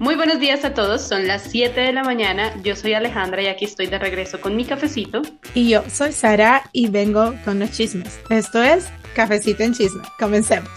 Muy buenos días a todos, son las 7 de la mañana, yo soy Alejandra y aquí estoy de regreso con mi cafecito. Y yo soy Sara y vengo con los chismes. Esto es Cafecito en Chisme. Comencemos.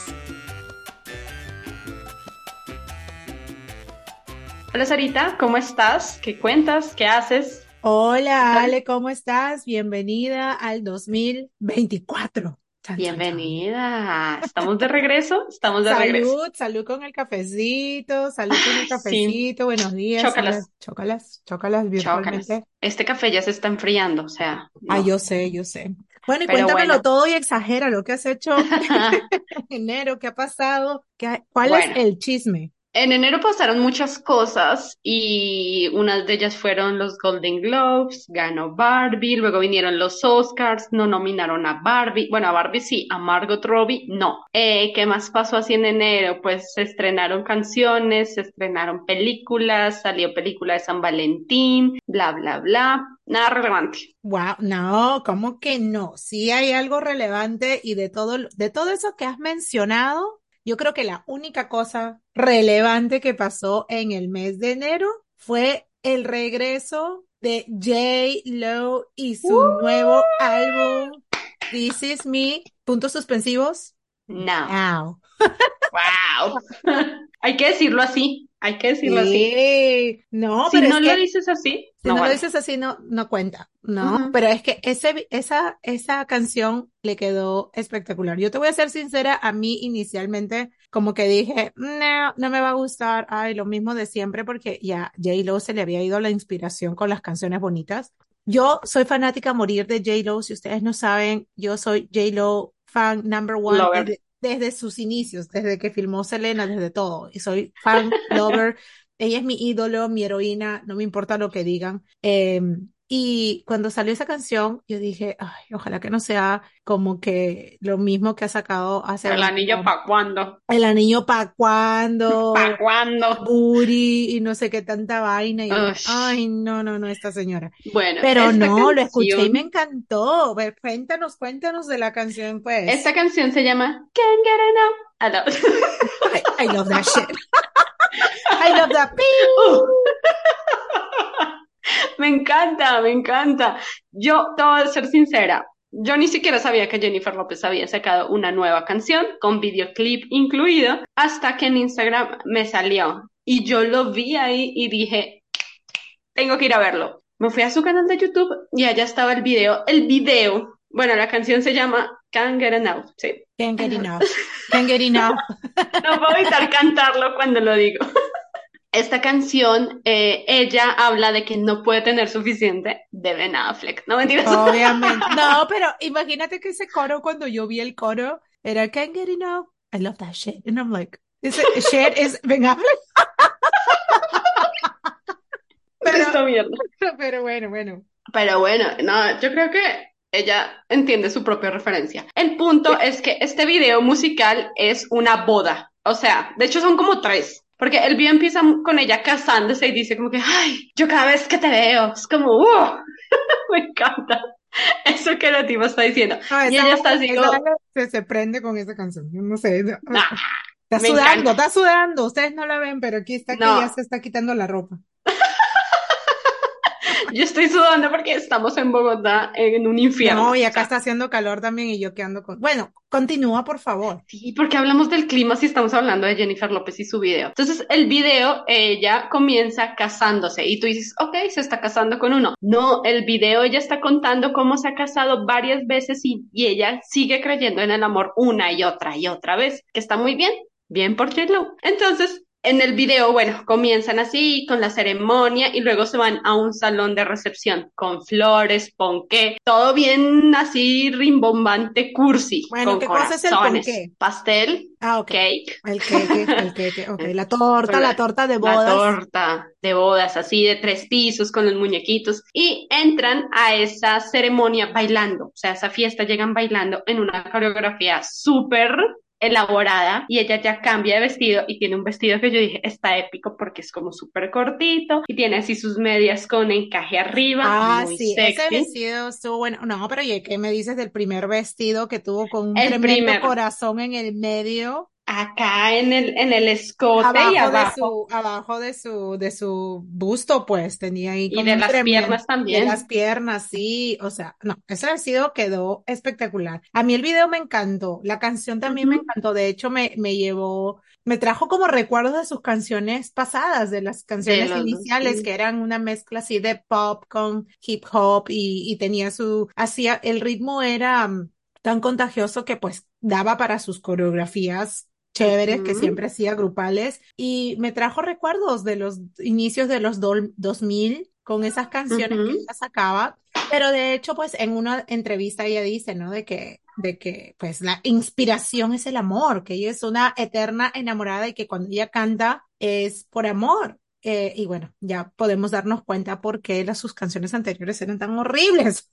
Hola Sarita, ¿cómo estás? ¿Qué cuentas? ¿Qué haces? Hola Ale, ¿cómo estás? Bienvenida al 2024. Bienvenida. Estamos de regreso. Estamos de salud, regreso. Salud, salud con el cafecito, salud con el cafecito. Buenos días. Chócalas. Chócalas, chócalas virtualmente. Chócalas. Este café ya se está enfriando, o sea. No. Ah, yo sé, yo sé. Bueno, y Pero cuéntamelo bueno. todo y exagera lo que has hecho en enero, qué ha pasado, ¿Qué- cuál Bueno. es el chisme. En enero pasaron muchas cosas y unas de ellas fueron los Golden Globes, ganó Barbie, luego vinieron los Oscars, no nominaron a Barbie, bueno, a Barbie sí, a Margot Robbie no. Eh, ¿qué más pasó así en enero? Pues se estrenaron canciones, se estrenaron películas, salió película de San Valentín, bla, bla, bla, nada relevante. Wow, no, ¿cómo que no? Sí hay algo relevante y de todo, de todo eso que has mencionado, yo creo que la única cosa relevante que pasó en el mes de enero fue el regreso de J. Lo y su nuevo álbum This Is Me, puntos suspensivos. No. Now. Wow. Hay que decirlo así, hay que decirlo así. Sí, no, Si pero no es lo que dices así, Si no no lo vale. dices así, no, no cuenta, ¿no? Ujú. Pero es que ese, esa, esa canción le quedó espectacular. Yo te voy a ser sincera, a mí inicialmente como que dije, no, no me va a gustar, ay, lo mismo de siempre, porque ya J-Lo se le había ido la inspiración con las canciones bonitas. Yo soy fanática a morir de J-Lo, si ustedes no saben, yo soy J-Lo fan number one Lover. Desde, sus inicios, desde que filmó Selena, desde todo, y soy fan, lover. Ella es mi ídolo, mi heroína, no me importa lo que digan. Eh, y cuando salió esa canción, yo dije, ay, ojalá que no sea como que lo mismo que ha sacado hace El anillo pa' cuándo, el anillo pa' cuándo, pa' cuándo. booty y no sé qué tanta vaina. Y yo, ay, no, no, no, esta señora. Bueno, Pero no, lo escuché y me encantó. Cuéntanos, cuéntanos de la canción, pues. Esta canción se llama Can't Get Enough. Ah, no. I, I love that shit. I love that. Uh. Me encanta, me encanta. Yo te voy a ser sincera. Yo ni siquiera sabía que Jennifer López había sacado una nueva canción con videoclip incluido hasta que en Instagram me salió. Y yo lo vi ahí y dije, tengo que ir a verlo. Me fui a su canal de YouTube y allá estaba el video. El video, bueno, la canción se llama Can't Get Enough. Sí. Can't get enough. Can't get enough. No puedo evitar cantarlo cuando lo digo. Esta canción, eh, ella habla de que no puede tener suficiente de Ben Affleck. No mentiras. Obviamente. No, pero imagínate que ese coro, cuando yo vi el coro, era Can't get enough. I love that shit. And I'm like, is it, shit is Ben Affleck? Esto mierda. Pero bueno, bueno. Pero bueno, no, yo creo que ella entiende su propia referencia. El punto es que este video musical es una boda. O sea, de hecho son como tres. Porque el video empieza con ella casándose y dice como que, ay, yo cada vez que te veo, es como, ¡uh! Me encanta. Eso que la tipa está diciendo. No, Y ella está así como, se, se prende con esa canción. Yo No sé. no- "Nah". Está sudando, encanta. está sudando. Ustedes no la ven, pero aquí está que No. ya se está quitando la ropa. Yo estoy sudando porque estamos en Bogotá en un infierno. No, y O acá sea, está haciendo calor también y yo que ando con... Bueno, continúa, por favor. Sí, porque hablamos del clima si estamos hablando de Jennifer López y su video. Entonces, el video, ella comienza casándose y tú dices, ok, se está casando con uno. No, el video ella está contando cómo se ha casado varias veces y, y ella sigue creyendo en el amor una y otra y otra vez, que está muy bien, bien por J-Lo. Entonces, en el video, bueno, comienzan así con la ceremonia y luego se van a un salón de recepción con flores, ponqué, todo bien así rimbombante, cursi, Bueno, con ¿qué cosa es el corazones, ponqué? pastel, Ah, cake, El queque, el ok. La torta, la- la torta de la bodas. torta de bodas así de tres pisos con los muñequitos y entran a esa ceremonia bailando, o sea, a esa fiesta llegan bailando en una coreografía súper elaborada y ella ya cambia de vestido y tiene un vestido que yo dije está épico porque es como súper cortito y tiene así sus medias con encaje arriba, Ah, muy sí, ese vestido estuvo bueno. No, pero ¿y qué me dices del primer vestido que tuvo con un El tremendo primer. corazón en el medio? Acá en el, en el escote y Abajo de abajo. su, abajo de su, de su busto, pues tenía ahí Y de las tremendo, piernas de también. las piernas, sí, o sea, no, ese vestido quedó espectacular. A mí el video me encantó, la canción también me encantó, de hecho me, me llevó, me trajo como recuerdos de sus canciones pasadas, de las De canciones dos iniciales, que eran una mezcla así de pop con hip hop y, y tenía su, hacía, el ritmo era mm, tan contagioso que pues daba para sus coreografías chéveres que siempre hacía grupales y me trajo recuerdos de los inicios de los dol- 2000 con esas canciones que ujú. ella sacaba, pero de hecho pues en una entrevista ella dice, ¿no? De que de que pues la inspiración es el amor, que ella es una eterna enamorada y que cuando ella canta es por amor. Eh, y bueno, ya podemos darnos cuenta por qué las, sus canciones anteriores eran tan horribles.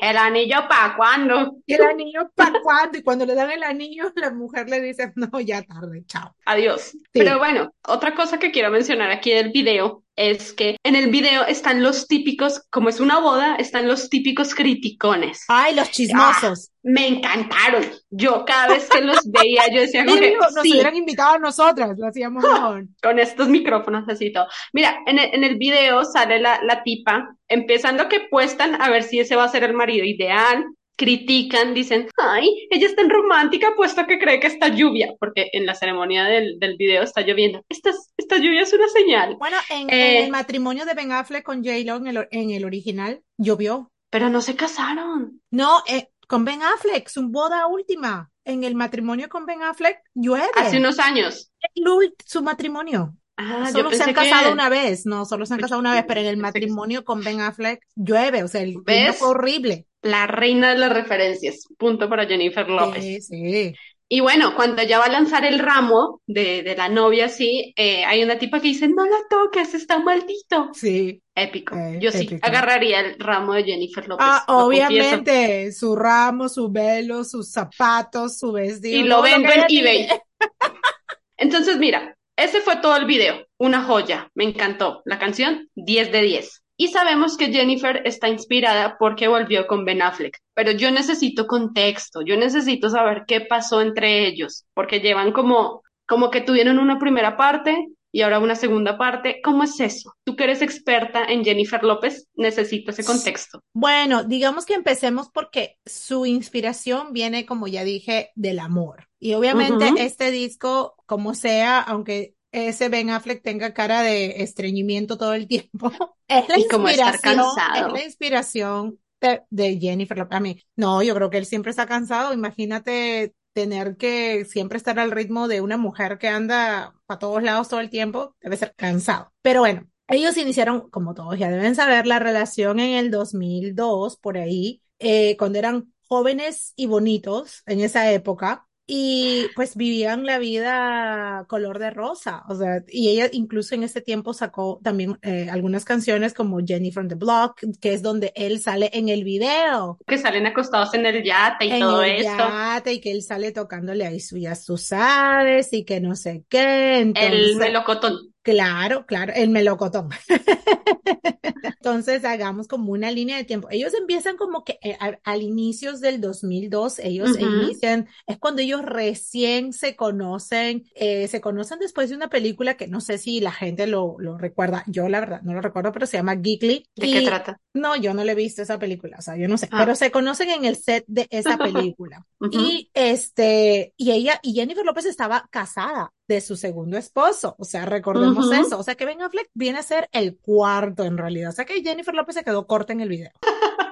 ¿el anillo para cuándo? Y el anillo, ¿para cuándo? Y cuando le dan el anillo, la mujer le dice, no, ya tarde, chao. Adiós. Pero bueno, otra cosa que quiero mencionar aquí del video es que en el video están los típicos, como es una boda, están los típicos criticones. Ay, los Ah, chismosos. me encantaron. Yo cada vez que los veía, yo decía que Mínimo, nos sí, hubieran invitado a nosotras, lo hacíamos mejor. con estos micrófonos así y todo. Mira, en el, en el video sale la, la tipa empezando que puestan a ver si ese va a ser el marido ideal. Critican, dicen, ay, ella es tan romántica puesto que cree que está lluvia, porque en la ceremonia del, del video está lloviendo. Esta, es- esta lluvia es una señal. Bueno, en, en el Eh, matrimonio de Ben Affleck con J-Lo en el, en el original, llovió. pero no se casaron. No, eh, con Ben Affleck, su boda última. En el matrimonio con Ben Affleck, Hace llueve. unos años. El su matrimonio. Ah, yo Solo se han que, casado una vez, no, solo se han casado una vez, pero en el matrimonio con Ben Affleck llueve, o sea, el fue horrible. La reina de las referencias. Punto para Jennifer López. Sí, sí. Y bueno, cuando ella va a lanzar el ramo de, de la novia, sí, eh, hay una tipa que dice, no la toques, está maldito. Sí, Épico. eh, Yo sí épico. agarraría el ramo de Jennifer López, Ah, confieso. obviamente, su ramo, su velo, sus zapatos, su vestido, Y lo vendo en eBay. Entonces, mira, ese fue todo el video. Una joya. Me encantó. La canción, 10 de 10. Y sabemos que Jennifer está inspirada porque volvió con Ben Affleck. Pero yo necesito contexto. Yo necesito saber qué pasó entre ellos. Porque llevan como, como que tuvieron una primera parte y ahora una segunda parte. ¿Cómo es eso? Tú que eres experta en Jennifer López, necesito ese contexto. Bueno, digamos que empecemos porque su inspiración viene, como ya dije, del amor. Y obviamente este disco, como sea, aunque ese Ben Affleck tenga cara de estreñimiento todo el tiempo, es la Y como estar inspiración, es la inspiración de, de Jennifer Lopez. A mí, no, yo creo que él siempre está cansado. Imagínate tener que siempre estar al ritmo de una mujer que anda a todos lados todo el tiempo, debe ser cansado. Pero bueno, ellos iniciaron, como todos ya deben saber, la relación en el 2002, por ahí, eh, cuando eran jóvenes y bonitos en esa época. Y pues vivían la vida color de rosa, o sea, y ella incluso en ese tiempo sacó también eh, algunas canciones como Jenny from the Block, que es donde él sale en el video, Que salen acostados en el yate y en todo el esto. yate, y que él sale tocándole ahí su, ya tú sabes, y que no sé qué, El entonces, melocotón. Claro, claro, el melocotón. Entonces hagamos como una línea de tiempo. Ellos empiezan como que eh, a- al inicios del 2002, ellos Ujú. inician, es cuando ellos recién se conocen, eh, se conocen después de una película que no sé si la gente lo, lo recuerda, yo la verdad no lo recuerdo, pero se llama Geekly. ¿De qué trata? no, yo no le he visto esa película, o sea, yo no sé, Ah. pero se conocen en el set de esa película. Y este, y ella, y Jennifer López estaba casada de su segundo esposo, o sea, recordemos eso, o sea, que Ben Affleck viene a ser el cuarto en realidad, o sea, que Jennifer López se quedó corta en el video.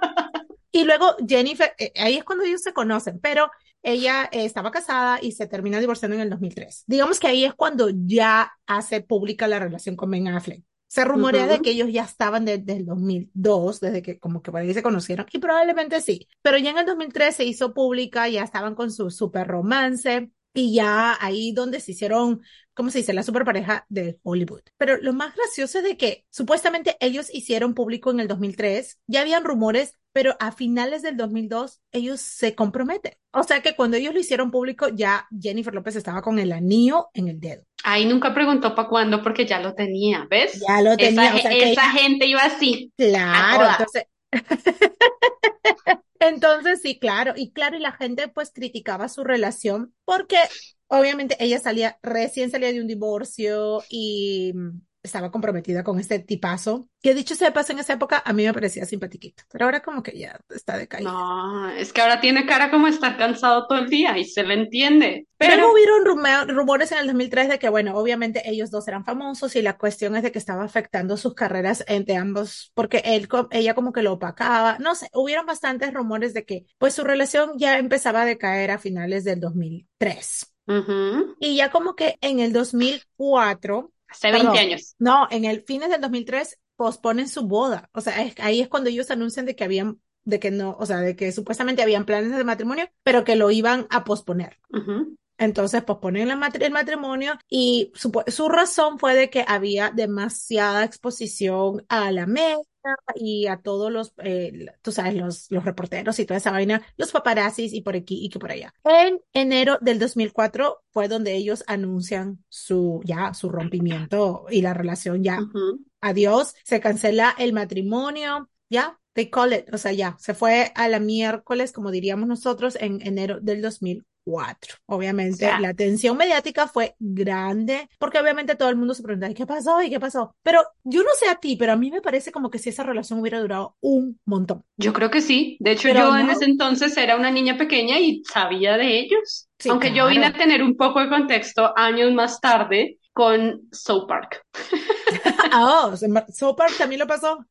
Y luego Jennifer, eh, ahí es cuando ellos se conocen, pero ella eh, estaba casada y se termina divorciando en el 2003. Digamos que ahí es cuando ya hace pública la relación con Ben Affleck. Se rumorea de que ellos ya estaban desde el 2002, desde que como que por ahí se conocieron, y probablemente sí. Pero ya en el 2003 se hizo pública, ya estaban con su super romance, y ya ahí donde se hicieron, ¿cómo se dice? La super pareja de Hollywood. Pero lo más gracioso es de que supuestamente ellos hicieron público en el 2003, ya habían rumores, pero a finales del 2002 ellos se comprometen. O sea que cuando ellos lo hicieron público, ya Jennifer López estaba con el anillo en el dedo. Ahí nunca preguntó para cuándo porque ya lo tenía, ¿ves? Ya lo tenía, Esa, o sea ge- que esa gente iba así. Claro, entonces, Entonces, sí, claro, y claro, y la gente pues criticaba su relación porque obviamente ella salía, recién salía de un divorcio y estaba comprometida con este tipazo, que dicho sea de en esa época, a mí me parecía simpatiquito, pero ahora como que ya está decaído. No, es que ahora tiene cara como estar cansado todo el día y se le entiende. Pero, pero hubieron rumores en el 2003 de que, bueno, obviamente ellos dos eran famosos y la cuestión es de que estaba afectando sus carreras entre ambos, porque él, ella como que lo opacaba, no sé, hubieron bastantes rumores de que, pues su relación ya empezaba a decaer a finales del 2003. Y ya como que en el 2004 Hace 20 años. No, en el fines del 2003 posponen su boda. O sea, ahí es cuando ellos anuncian de que habían, de que no, o sea, de que supuestamente habían planes de matrimonio, pero que lo iban a posponer. Entonces posponen el matrimonio y su, su, razón fue de que había demasiada exposición a la media y a todos los, eh, tú sabes, los, los reporteros y toda esa vaina, los paparazzis y por aquí y que por allá. En enero del 2004 fue donde ellos anuncian su, ya, su rompimiento y la relación ya. Adiós, se cancela el matrimonio, ya, they call it, o sea, ya, se fue a la miércoles, como diríamos nosotros, en enero del 2004 cuatro. Obviamente la atención mediática fue grande porque obviamente todo el mundo se pregunta, ¿y qué pasó? ¿Y qué pasó? Pero yo no sé a ti, pero a mí me parece como que si esa relación hubiera durado un montón. Yo creo que sí. De hecho, yo en ese entonces era una niña pequeña y sabía de ellos. Aunque yo vine a tener un poco de contexto años más tarde con South Park. Oh, South Park también lo pasó.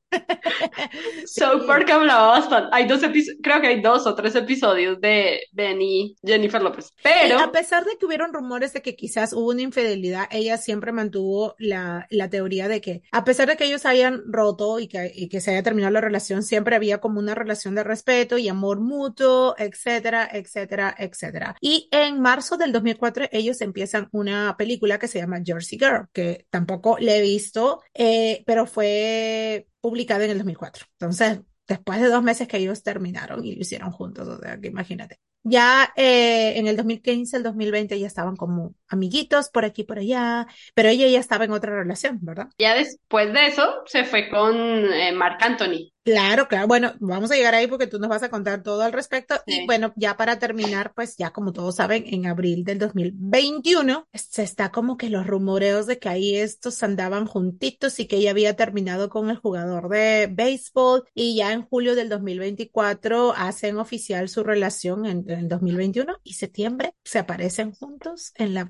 South Park hablaba bastante. Hay dos creo que hay dos o tres episodios de Ben y Jennifer López. Pero. a pesar de que hubieron rumores de que quizás hubo una infidelidad, ella siempre mantuvo la, la teoría de que, a pesar de que ellos hayan roto y que, y que se haya terminado la relación, siempre había como una relación de respeto y amor mutuo, etcétera, etcétera, etcétera. Y en marzo del 2004, ellos empiezan una película que se llama Jersey Girl, que tampoco le he visto, eh, pero fue publicada en el 2004. Entonces, después de dos meses que ellos terminaron y lo hicieron juntos, o imagínate. Ya eh, en el 2015, el 2020 ya estaban como amiguitos por aquí por allá, pero ella ya estaba en otra relación, ¿verdad? Ya después de eso se fue con eh, Marc Anthony. Claro, claro. Bueno, vamos a llegar ahí porque tú nos vas a contar todo al respecto. Y bueno, ya para terminar, pues ya como todos saben, en abril del 2021 se está como que los rumoreos de que ahí estos andaban juntitos y que ella había terminado con el jugador de béisbol y ya en julio del 2024 hacen oficial su relación en, en 2021 y septiembre se aparecen juntos en la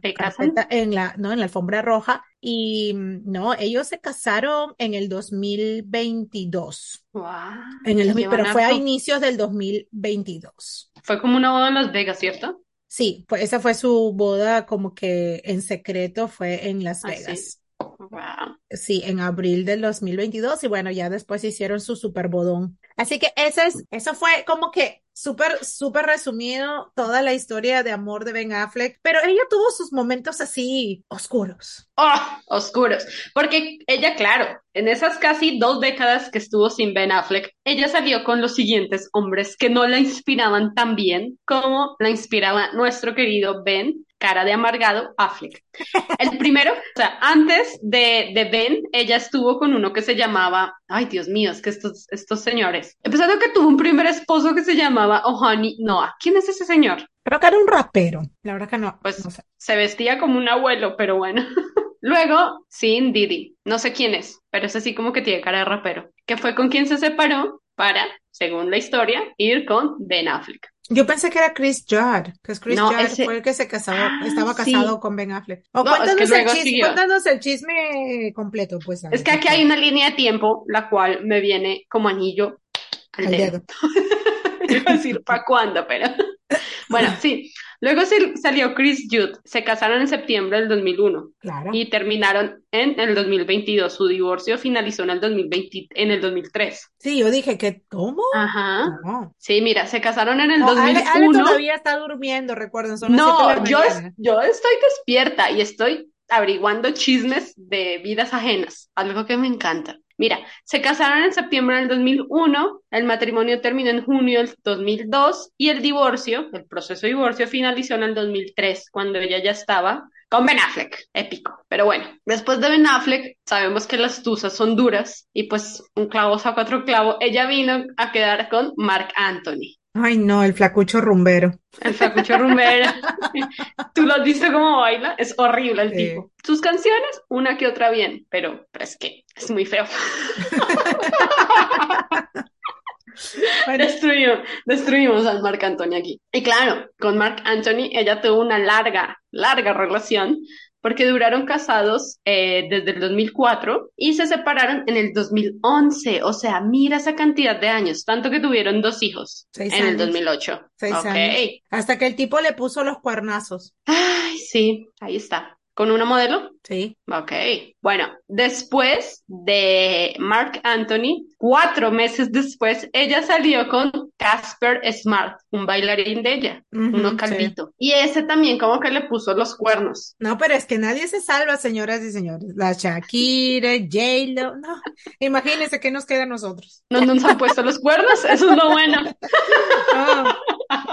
en la, no, en la alfombra roja y no, ellos se casaron en el 2022. Wow. En el, pero fue a inicios del 2022. Fue como una boda en Las Vegas, ¿cierto? Sí, pues esa fue su boda como que en secreto fue en Las ah, Vegas. Wow. Sí, en abril del 2022 y bueno, ya después hicieron su super bodón. Así que ese es, eso fue como que súper, súper resumido toda la historia de amor de Ben Affleck, pero ella tuvo sus momentos así oscuros. Oh, oscuros. Porque ella, claro, en esas casi dos décadas que estuvo sin Ben Affleck, ella salió con los siguientes hombres que no la inspiraban tan bien como la inspiraba nuestro querido Ben, cara de amargado, Affleck. El primero, o sea, antes de, de Ben, ella estuvo con uno que se llamaba, ay Dios mío, es que estos, estos señores, empezando que tuvo un primer esposo que se llamaba Oh Honey Noah. ¿Quién es ese señor? Creo que era un rapero. La verdad que no. Pues se vestía como un abuelo, pero bueno. Luego, Sin Didi. No sé quién es, pero es así como que tiene cara de rapero. Que fue con quien se separó para, según la historia, ir con Ben Affleck. Yo pensé que era Chris Judd, que Chris Judd fue el que se casó, ah, estaba casado con Ben Affleck. O cuéntanos, el chisme, cuéntanos, el chisme, completo, pues. Es que aquí hay una línea de tiempo, la cual me viene como anillo al, dedo. Iba a decir, ¿para cuándo? Pero bueno, sí. Luego salió Chris Judd. Se casaron en septiembre del 2001 claro. y terminaron en el 2022. Su divorcio finalizó en el 2020, en el 2003. Sí, yo dije que ¿cómo? Ajá. Sí, mira, se casaron en el 2001. todavía está durmiendo, recuerden. no, yo, yo estoy despierta y estoy averiguando chismes de vidas ajenas, algo que me encanta. Mira, se casaron en septiembre del 2001, el matrimonio terminó en junio del 2002 y el divorcio, el proceso de divorcio finalizó en el 2003, cuando ella ya estaba con Ben Affleck, épico. Pero bueno, después de Ben Affleck, sabemos que las tusas son duras y pues un clavo saca otro clavo. Ella vino a quedar con Mark Anthony. Ay, no, el flacucho rumbero. El flacucho rumbero. Tú lo has visto cómo baila, es horrible el Sí. tipo. Sus canciones, una que otra bien, pero, pero es que es muy feo. Bueno, Destruimos, destruimos al Marc Anthony aquí. Y claro, con Marc Anthony ella tuvo una larga, larga relación porque duraron casados eh, desde el 2004 y se separaron en el 2011. O sea, mira esa cantidad de años, tanto que tuvieron dos hijos Seis en el años. 2008. Seis años. hasta que el tipo le puso los cuernazos. Ay, sí, ahí está. ¿Con una modelo? Sí. Ok. Bueno, después de Mark Anthony, cuatro meses después, ella salió con Casper Smart, un bailarín de ella, Ujú, uno sí. calvito. Y ese también como que le puso los cuernos. No, pero es que nadie se salva, señoras y señores. La Shakira, J-Lo, no. Imagínense qué nos queda a nosotros. No nos han puesto los cuernos, eso es lo bueno. No,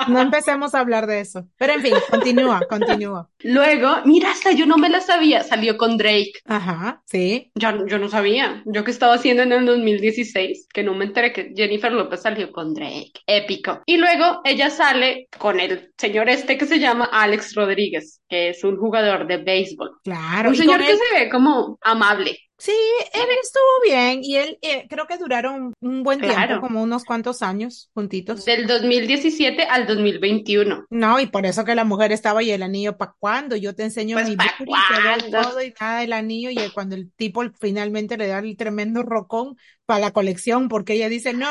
no empecemos a hablar de eso. Pero en fin, continúa, continúa. Luego, mira, hasta yo no me la sabía, salió con Drake. Ajá, sí. Yo, yo no sabía. Yo que estaba haciendo en el 2016, que no me enteré que Jennifer López salió con Drake. Épico. Y luego ella sale con el señor este que se llama Alex Rodríguez, que es un jugador de béisbol. Claro. Un señor que él- se ve como amable. Sí, él estuvo bien y él eh, creo que duraron un buen tiempo, como unos cuantos años juntitos. Del 2017 al 2021. No, y por eso que la mujer estaba y el anillo para cuándo, yo te enseño Pues, mi ¿pa' booty, te doy cuándo? todo y nada del anillo y cuando el tipo finalmente le da el tremendo rocón para la colección porque ella dice, no,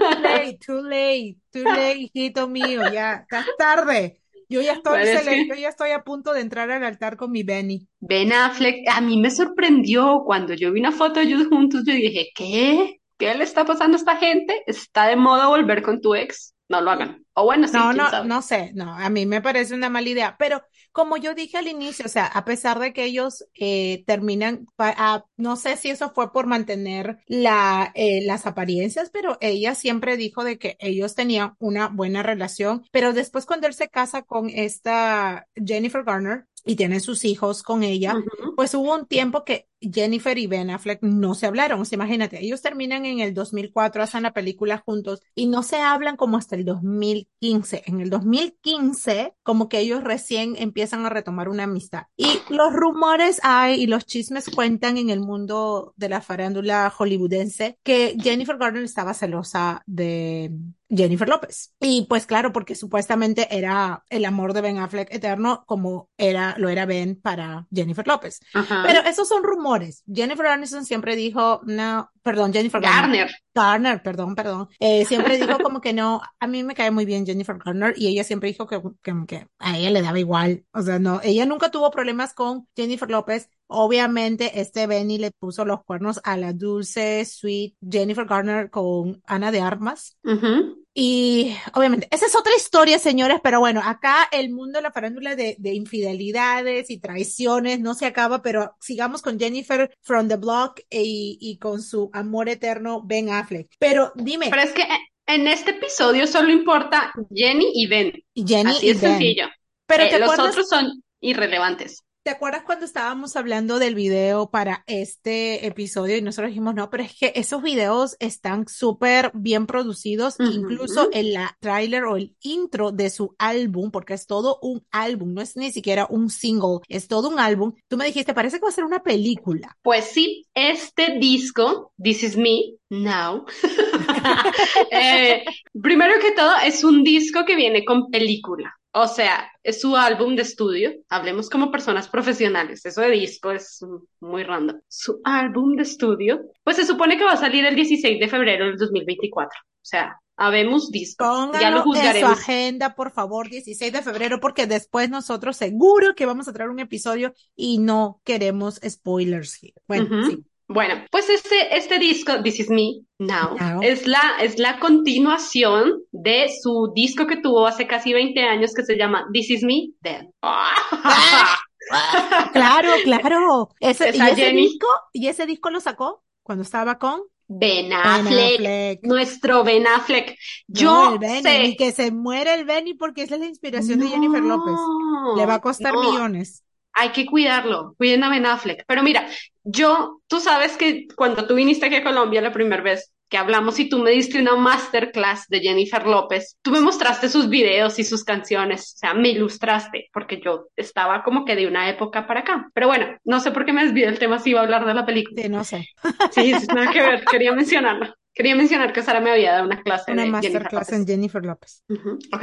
too late, too late, too late, hijito mío, ya, estás tarde. Yo ya estoy, Bueno, es cele- que- yo ya estoy a punto de entrar al altar con mi Benny. Ben Affleck, a mí me sorprendió cuando yo vi una foto de ellos juntos, yo dije, ¿qué? ¿Qué le está pasando a esta gente? ¿Está de moda volver con tu ex? No lo hagan. O bueno, sí, No, no, sabe. no sé, no, a mí me parece una mala idea, pero como yo dije al inicio, o sea, a pesar de que ellos eh, terminan, ah, no sé si eso fue por mantener la, eh, las apariencias, pero ella siempre dijo de que ellos tenían una buena relación, pero después cuando él se casa con esta Jennifer Garner y tiene sus hijos con ella, pues hubo un tiempo que Jennifer y Ben Affleck no se hablaron. O sea, imagínate, ellos terminan en el 2004, hacen la película juntos y no se hablan como hasta el 2015. En el 2015, como que ellos recién empiezan a retomar una amistad. Y los rumores hay y los chismes cuentan en el mundo de la farándula hollywoodense que Jennifer Garner estaba celosa de Jennifer López. Y pues claro, porque supuestamente era el amor de Ben Affleck eterno como era, lo era Ben para Jennifer López. Ajá. Pero esos son rumores. Jennifer Aniston siempre dijo, no, perdón, Jennifer Garner. Garner. Perdón, perdón. Eh, siempre dijo como que no, a mí me cae muy bien Jennifer Garner y ella siempre dijo que, que, que a ella le daba igual. O sea, no, ella nunca tuvo problemas con Jennifer López. Obviamente, este Benny le puso los cuernos a la dulce, sweet Jennifer Garner con Ana de Armas. Y obviamente, esa es otra historia, señores, pero bueno, acá el mundo de la farándula de, de infidelidades y traiciones no se acaba, pero sigamos con Jennifer from the Block y, y con su amor eterno Ben Affleck. Pero dime, Pero es que en este episodio solo importa Jenny y Ben. Jenny Así y es Ben, sencillo. pero Eh, ¿te los acuerdas, otros son irrelevantes. ¿Te acuerdas cuando estábamos hablando del video para este episodio y nosotros dijimos, no, pero es que esos videos están súper bien producidos, Ujú. incluso el la tráiler o el intro de su álbum, porque es todo un álbum, no es ni siquiera un single, es todo un álbum. Tú me dijiste, parece que va a ser una película. Pues sí, este disco, This Is Me, Now, eh, primero que todo es un disco que viene con película. O sea, es su álbum de estudio. Hablemos como personas profesionales. Eso de disco es muy random. Su álbum de estudio, pues se supone que va a salir el 16 de febrero del 2024. O sea, habemos disco. Ya lo Pónganlo en su juzgaremos. agenda, por favor, 16 de febrero, porque después nosotros seguro que vamos a traer un episodio y no queremos spoilers here. Bueno, sí. Bueno, pues este, este disco, This Is Me Now, Now. es la, es la continuación de su disco que tuvo hace casi 20 años que se llama This Is Me Then. Claro, claro. Ese, y ese disco, y ese disco lo sacó cuando estaba con Ben Ben Affleck, nuestro Ben Affleck. Yo Benny, sé. que se muere el Benny porque esa es la inspiración de Jennifer López. Le va a costar no. millones. Hay que cuidarlo, cuiden a Ben Affleck. Pero mira, yo, tú sabes que cuando tú viniste aquí a Colombia la primera vez, que hablamos y tú me diste una masterclass de Jennifer López. Tú me mostraste sus videos y sus canciones, o sea, me ilustraste, porque yo estaba como que de una época para acá. Pero bueno, no sé por qué me desvié del tema si iba a hablar de la película. Sí, no sé. Sí, nada que ver, quería mencionarlo. Quería mencionar que Sara me había dado una clase una de masterclass Jennifer en Jennifer López. Uh Ok,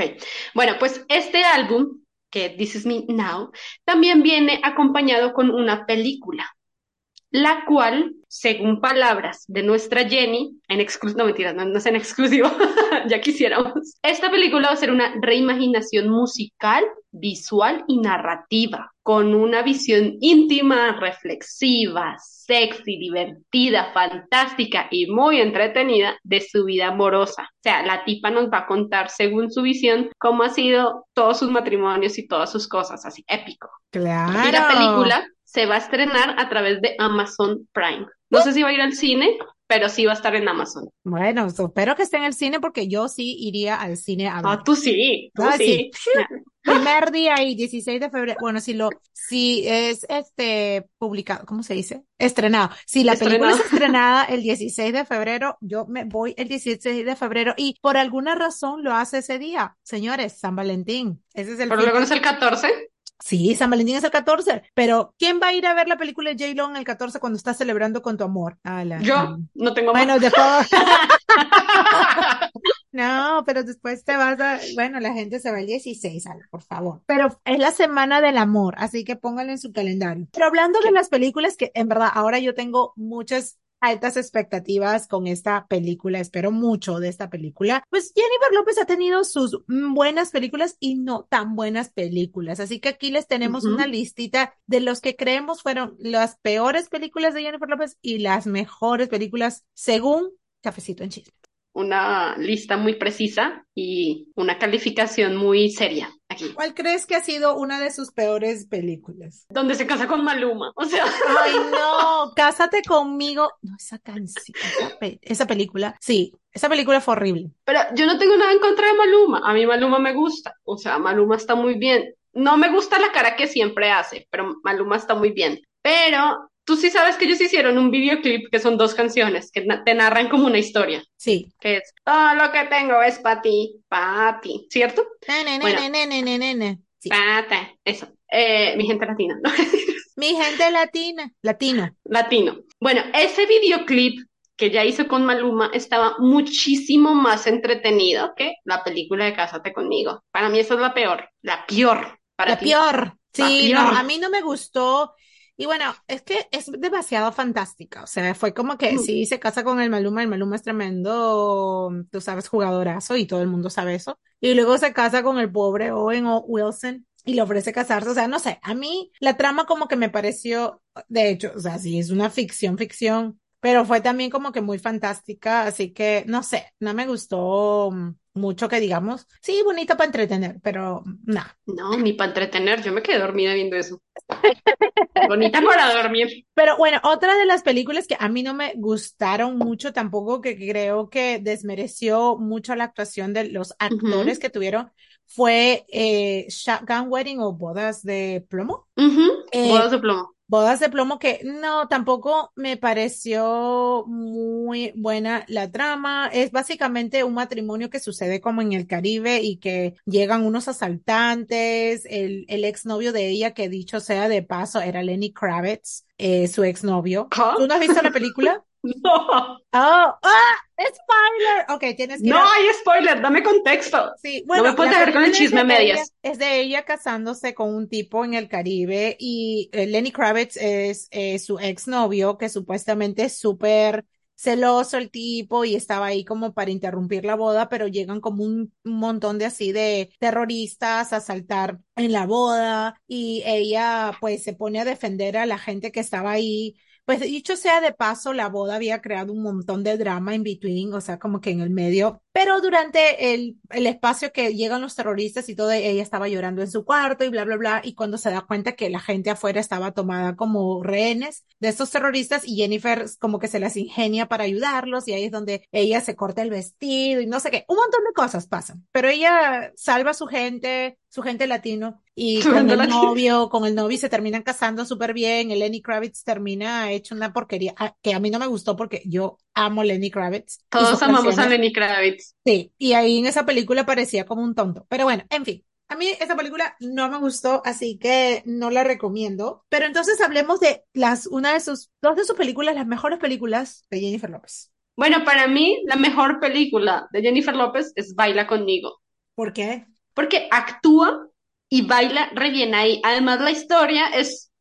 bueno, pues este álbum, que This Is Me Now, también viene acompañado con una película la cual, según palabras de nuestra Jenny, en exclusivo, no mentiras, no, no es en exclusivo, ya quisiéramos, esta película va a ser una reimaginación musical, visual y narrativa, con una visión íntima, reflexiva, sexy, divertida, fantástica y muy entretenida de su vida amorosa. O sea, la tipa nos va a contar, según su visión, cómo ha sido todos sus matrimonios y todas sus cosas, así épico. Claro. Y la película se va a estrenar a través de Amazon Prime. No sé si va a ir al cine, pero sí va a estar en Amazon. Bueno, espero que esté en el cine porque yo sí iría al cine a ver. Ah, tú sí, tú Ah, sí. Primer día y 16 de febrero. Bueno, si lo, si es este publicado, ¿cómo se dice? Estrenado. Si la película es estrenada el 16 de febrero, yo me voy el 16 de febrero y por alguna razón lo hace ese día. Señores, San Valentín. Ese es el Pero luego no es el 14. Sí, San Valentín es el 14, pero ¿quién va a ir a ver la película de J-Lo el 14 cuando estás celebrando con tu amor? Ala, Yo ala. no tengo amor. Bueno, de todo. No, pero después te vas a, bueno, la gente se va el 16, Ale, por favor. Pero es la semana del amor, así que pónganlo en su calendario. Pero hablando de las películas que en verdad ahora yo tengo muchas altas expectativas con esta película, espero mucho de esta película. Pues Jennifer López ha tenido sus mm, buenas películas y no tan buenas películas, así que aquí les tenemos una listita de los que creemos fueron las peores películas de Jennifer López y las mejores películas según Cafecito en Chisme. Una lista muy precisa y una calificación muy seria aquí. ¿Cuál crees que ha sido una de sus peores películas? Donde se casa con Maluma. O sea, Ay, no, Cásate conmigo. No, esa canción, esa, pe- esa película. Sí, esa película fue horrible. pero yo no tengo nada en contra de Maluma. A mí Maluma me gusta. O sea, Maluma está muy bien. No me gusta la cara que siempre hace, pero Maluma está muy bien. Pero tú sí sabes que ellos hicieron un videoclip que son dos canciones que na- te narran como una historia. Sí. que es todo lo que tengo es para ti, para ti, ¿cierto? Ne, ne, ne, Bueno. ne, ne, ne, ne, ne. Sí. Pata, eso. Eh, mi gente latina, ¿no? Mi gente latina, latino. Latino. Bueno, ese videoclip que ya hizo con Maluma estaba muchísimo más entretenido que la película de Cásate conmigo. Para mí esa es la peor, la peor para La ti. peor. Sí, no, a mí no me gustó. Y bueno, es que es demasiado fantástica. O sea, fue como que Mm. sí se casa con el Maluma, el Maluma es tremendo, tú sabes, jugadorazo y todo el mundo sabe eso. Y luego se casa con el pobre Owen o Wilson y le ofrece casarse. O sea, no sé, a mí la trama como que me pareció, de hecho, o sea, sí es una ficción, ficción, pero fue también como que muy fantástica. Así que, no sé, no me gustó mucho que digamos. Sí, bonita para entretener, pero no. No, ni para entretener, yo me quedé dormida viendo eso. Bonita para dormir. Pero bueno, otra de las películas que a mí no me gustaron mucho tampoco, que creo que desmereció mucho la actuación de los actores que tuvieron, fue eh, Shotgun Wedding o Bodas de Plomo. Eh, Bodas de plomo. Bodas de Plomo que no, tampoco me pareció muy buena la trama. Es básicamente un matrimonio que sucede como en el Caribe y que llegan unos asaltantes. El, el exnovio de ella, que dicho sea de paso, era Lenny Kravitz, eh, su exnovio. ¿Ah? ¿Tú no has visto la película? No, Oh, ¡ah! ¡Spoiler! Ok, tienes que no a- hay spoiler, dame contexto. Sí, No me bueno, puedes dejar con el chisme a ella- medias. es de ella casándose con un tipo en el Caribe y eh, Lenny Kravitz es eh, su exnovio que supuestamente es súper celoso el tipo y estaba ahí como para interrumpir la boda, pero llegan como un, un montón de así de terroristas a asaltar en la boda y ella pues se pone a defender a la gente que estaba ahí. Pues dicho sea de paso, la boda había creado un montón de drama in between, o sea, como que en el medio, Pero durante el, el espacio que llegan los terroristas y todo, ella estaba llorando en su cuarto y bla, bla, bla. Y cuando se da cuenta que la gente afuera estaba tomada como rehenes de estos terroristas y Jennifer como que se las ingenia para ayudarlos y ahí es donde ella se corta el vestido y no sé qué. Un montón de cosas pasan. Pero ella salva a su gente, su gente latino y con el novio, con el novio se terminan casando súper bien. El Lenny Kravitz termina hecho una porquería ah, que a mí no me gustó porque yo amo Lenny Kravitz. Todos amamos a Lenny Kravitz. Sí, y ahí en esa película parecía como un tonto. Pero bueno, en fin. A mí esa película no me gustó, así que no la recomiendo. Pero entonces hablemos de las, una de sus, dos de sus películas, las mejores películas de Jennifer López. Bueno, para mí la mejor película de Jennifer López es Baila conmigo. ¿Por qué? Porque actúa y baila re bien ahí. Además, la historia es,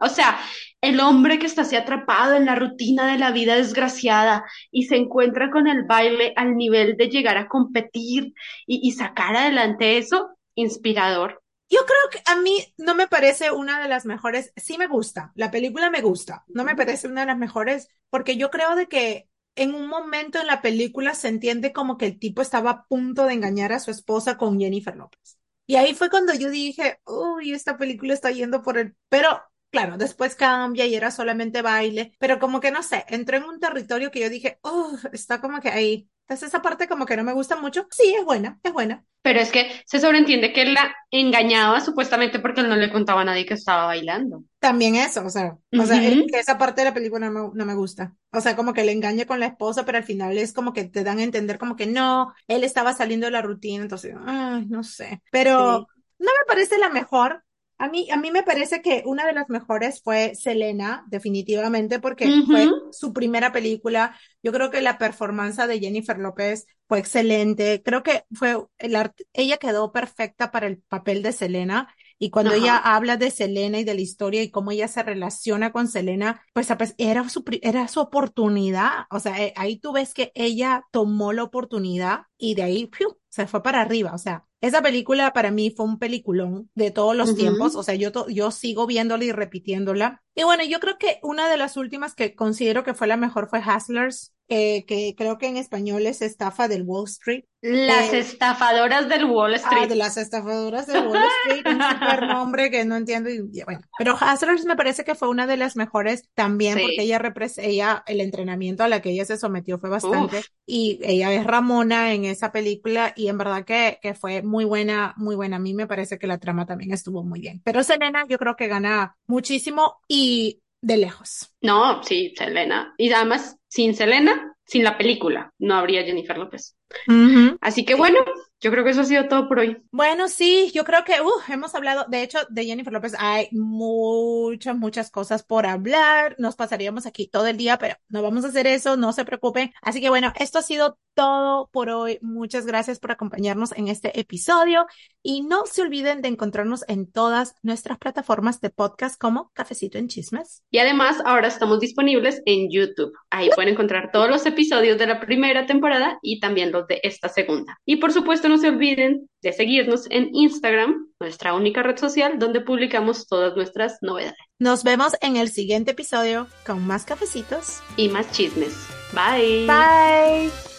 o sea, el hombre que está así atrapado en la rutina de la vida desgraciada y se encuentra con el baile al nivel de llegar a competir y, y sacar adelante eso, inspirador. Yo creo que a mí no me parece una de las mejores, sí me gusta, la película me gusta, no me parece una de las mejores porque yo creo de que en un momento en la película se entiende como que el tipo estaba a punto de engañar a su esposa con Jennifer López. Y ahí fue cuando yo dije, uy, esta película está yendo por el... Pero Claro, después cambia y era solamente baile, pero como que no sé, entró en un territorio que yo dije, oh, está como que ahí. Entonces esa parte como que no me gusta mucho. Sí, es buena, es buena. Pero es que se sobreentiende que él la engañaba supuestamente porque él no le contaba a nadie que estaba bailando. También eso, o sea, o sea, esa parte de la película no me, no me, gusta. O sea, como que le engaña con la esposa, pero al final es como que te dan a entender como que no, él estaba saliendo de la rutina, entonces, ay, no sé. Pero no me parece la mejor, a mí, a mí me parece que una de las mejores fue Selena, definitivamente, porque fue su primera película. Yo creo que la performance de Jennifer López fue excelente. Creo que fue el ella quedó perfecta para el papel de Selena. Y cuando ella habla de Selena y de la historia y cómo ella se relaciona con Selena, pues, pues era su, era su oportunidad. O sea, eh, ahí tú ves que ella tomó la oportunidad y de ahí se fue para arriba. O sea, esa película para mí fue un peliculón de todos los tiempos, o sea, yo, yo sigo viéndola y repitiéndola. Y bueno, yo creo que una de las últimas que considero que fue la mejor fue Hustlers, que creo que en español es Estafa del Wall Street. Las eh, estafadoras del Wall Street. Ah, de las estafadoras del Wall Street, un super nombre que no entiendo. Y, bueno, pero Hustlers me parece que fue una de las mejores también porque ella ella, el entrenamiento a la que ella se sometió fue bastante. Y ella es Ramona en esa película y en verdad que, que fue muy buena, muy buena. A mí me parece que la trama también estuvo muy bien. Pero Selena yo creo que gana muchísimo y de lejos. No, sí, Selena. Y además, sin Selena, sin la película, no habría Jennifer López. Así que bueno, yo creo que eso ha sido todo por hoy. Bueno, sí, yo creo que uh, hemos hablado, de hecho, de Jennifer López hay muchas, muchas cosas por hablar. Nos pasaríamos aquí todo el día, pero no vamos a hacer eso, no se preocupen. Así que bueno, esto ha sido todo por hoy. Muchas gracias por acompañarnos en este episodio y no se olviden de encontrarnos en todas nuestras plataformas de podcast como Cafecito en Chismes. Y además, ahora estamos disponibles en YouTube. Ahí pueden encontrar todos los episodios de la primera temporada y también los de esta segunda. Y por supuesto, no se olviden de seguirnos en Instagram, nuestra única red social donde publicamos todas nuestras novedades. Nos vemos en el siguiente episodio con más cafecitos y más chismes. Bye. Bye.